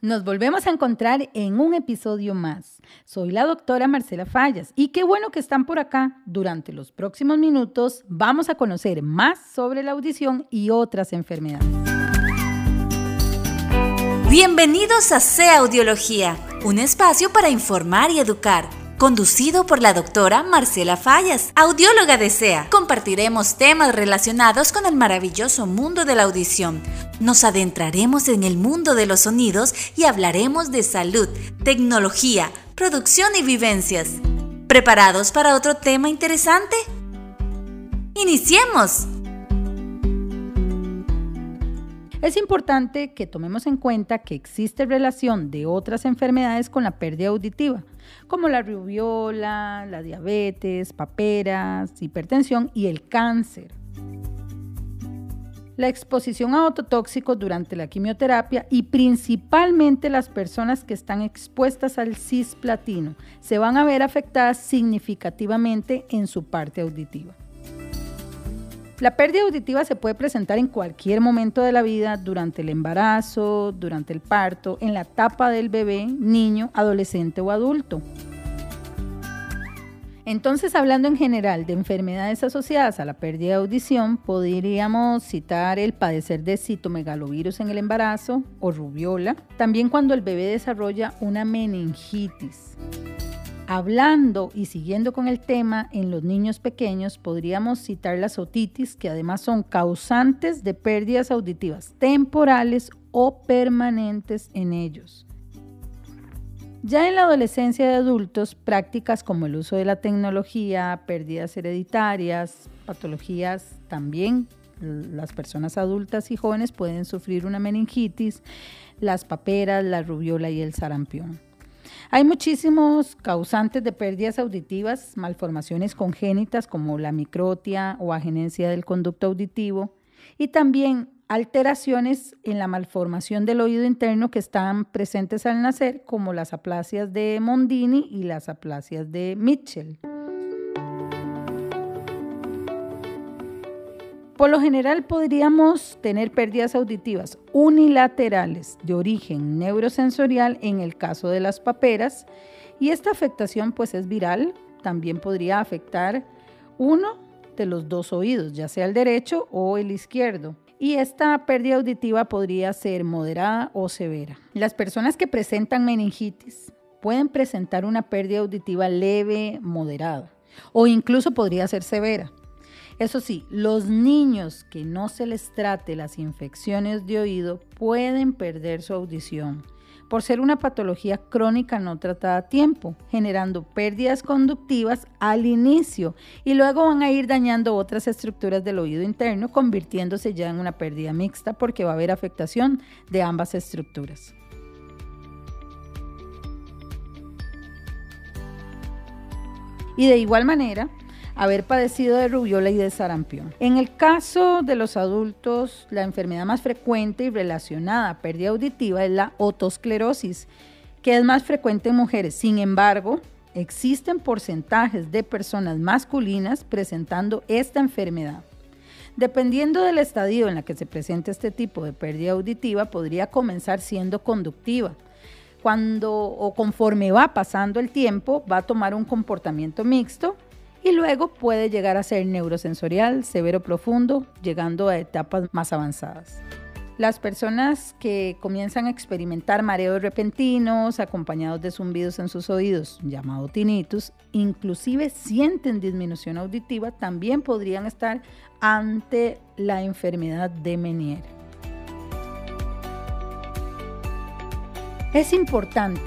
Nos volvemos a encontrar en un episodio más. Soy la doctora Marcela Fallas y qué bueno que están por acá. Durante los próximos minutos vamos a conocer más sobre la audición y otras enfermedades. Bienvenidos a C Audiología, un espacio para informar y educar conducido por la doctora Marcela Fallas, audióloga de SEA. Compartiremos temas relacionados con el maravilloso mundo de la audición. Nos adentraremos en el mundo de los sonidos y hablaremos de salud, tecnología, producción y vivencias. ¿Preparados para otro tema interesante? ¡Iniciemos! Es importante que tomemos en cuenta que existe relación de otras enfermedades con la pérdida auditiva como la rubiola, la diabetes, paperas, hipertensión y el cáncer. La exposición a ototóxicos durante la quimioterapia y principalmente las personas que están expuestas al cisplatino se van a ver afectadas significativamente en su parte auditiva. La pérdida auditiva se puede presentar en cualquier momento de la vida, durante el embarazo, durante el parto, en la etapa del bebé, niño, adolescente o adulto. Entonces, hablando en general de enfermedades asociadas a la pérdida de audición, podríamos citar el padecer de citomegalovirus en el embarazo o rubiola, también cuando el bebé desarrolla una meningitis. Hablando y siguiendo con el tema, en los niños pequeños podríamos citar las otitis, que además son causantes de pérdidas auditivas temporales o permanentes en ellos. Ya en la adolescencia de adultos, prácticas como el uso de la tecnología, pérdidas hereditarias, patologías también, las personas adultas y jóvenes pueden sufrir una meningitis, las paperas, la rubiola y el sarampión. Hay muchísimos causantes de pérdidas auditivas, malformaciones congénitas como la microtia o agenencia del conducto auditivo y también alteraciones en la malformación del oído interno que están presentes al nacer como las aplasias de Mondini y las aplasias de Mitchell. Por lo general podríamos tener pérdidas auditivas unilaterales de origen neurosensorial en el caso de las paperas y esta afectación pues es viral, también podría afectar uno de los dos oídos, ya sea el derecho o el izquierdo. Y esta pérdida auditiva podría ser moderada o severa. Las personas que presentan meningitis pueden presentar una pérdida auditiva leve, moderada o incluso podría ser severa. Eso sí, los niños que no se les trate las infecciones de oído pueden perder su audición por ser una patología crónica no tratada a tiempo, generando pérdidas conductivas al inicio y luego van a ir dañando otras estructuras del oído interno, convirtiéndose ya en una pérdida mixta porque va a haber afectación de ambas estructuras. Y de igual manera, haber padecido de rubiola y de sarampión. En el caso de los adultos, la enfermedad más frecuente y relacionada a pérdida auditiva es la otosclerosis, que es más frecuente en mujeres. Sin embargo, existen porcentajes de personas masculinas presentando esta enfermedad. Dependiendo del estadio en la que se presenta este tipo de pérdida auditiva, podría comenzar siendo conductiva. Cuando o conforme va pasando el tiempo, va a tomar un comportamiento mixto y luego puede llegar a ser neurosensorial, severo profundo, llegando a etapas más avanzadas. Las personas que comienzan a experimentar mareos repentinos acompañados de zumbidos en sus oídos, llamado tinnitus, inclusive sienten disminución auditiva, también podrían estar ante la enfermedad de Meniere. Es importante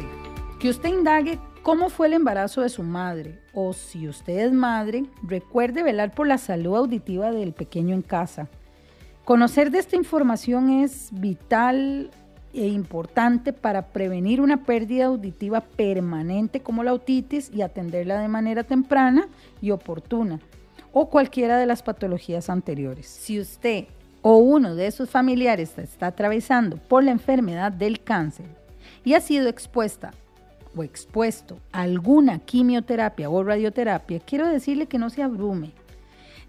que usted indague cómo fue el embarazo de su madre o si usted es madre, recuerde velar por la salud auditiva del pequeño en casa. Conocer de esta información es vital e importante para prevenir una pérdida auditiva permanente como la otitis y atenderla de manera temprana y oportuna o cualquiera de las patologías anteriores. Si usted o uno de sus familiares está atravesando por la enfermedad del cáncer y ha sido expuesta o expuesto a alguna quimioterapia o radioterapia, quiero decirle que no se abrume,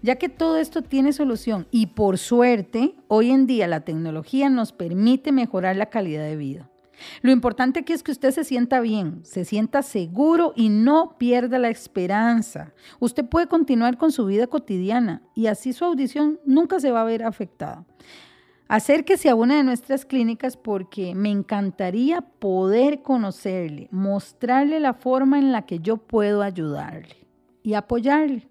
ya que todo esto tiene solución y por suerte hoy en día la tecnología nos permite mejorar la calidad de vida. Lo importante aquí es que usted se sienta bien, se sienta seguro y no pierda la esperanza. Usted puede continuar con su vida cotidiana y así su audición nunca se va a ver afectada. Acérquese a una de nuestras clínicas porque me encantaría poder conocerle, mostrarle la forma en la que yo puedo ayudarle y apoyarle.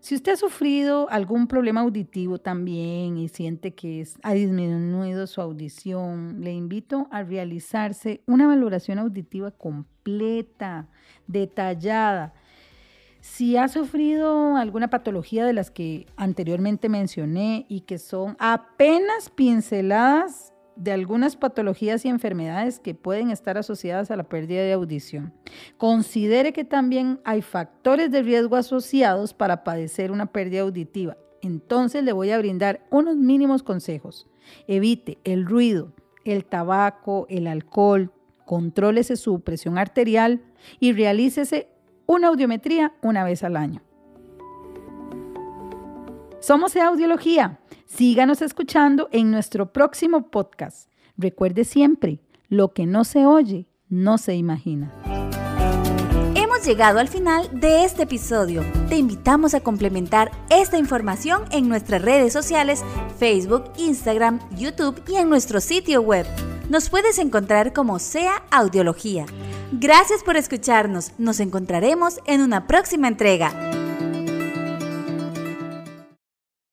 Si usted ha sufrido algún problema auditivo también y siente que ha disminuido su audición, le invito a realizarse una valoración auditiva completa, detallada. Si ha sufrido alguna patología de las que anteriormente mencioné y que son apenas pinceladas de algunas patologías y enfermedades que pueden estar asociadas a la pérdida de audición. Considere que también hay factores de riesgo asociados para padecer una pérdida auditiva. Entonces le voy a brindar unos mínimos consejos. Evite el ruido, el tabaco, el alcohol, contrólese su presión arterial y realícese una audiometría una vez al año. Somos Audiología Síganos escuchando en nuestro próximo podcast. Recuerde siempre, lo que no se oye, no se imagina. Hemos llegado al final de este episodio. Te invitamos a complementar esta información en nuestras redes sociales, Facebook, Instagram, YouTube y en nuestro sitio web. Nos puedes encontrar como sea Audiología. Gracias por escucharnos. Nos encontraremos en una próxima entrega.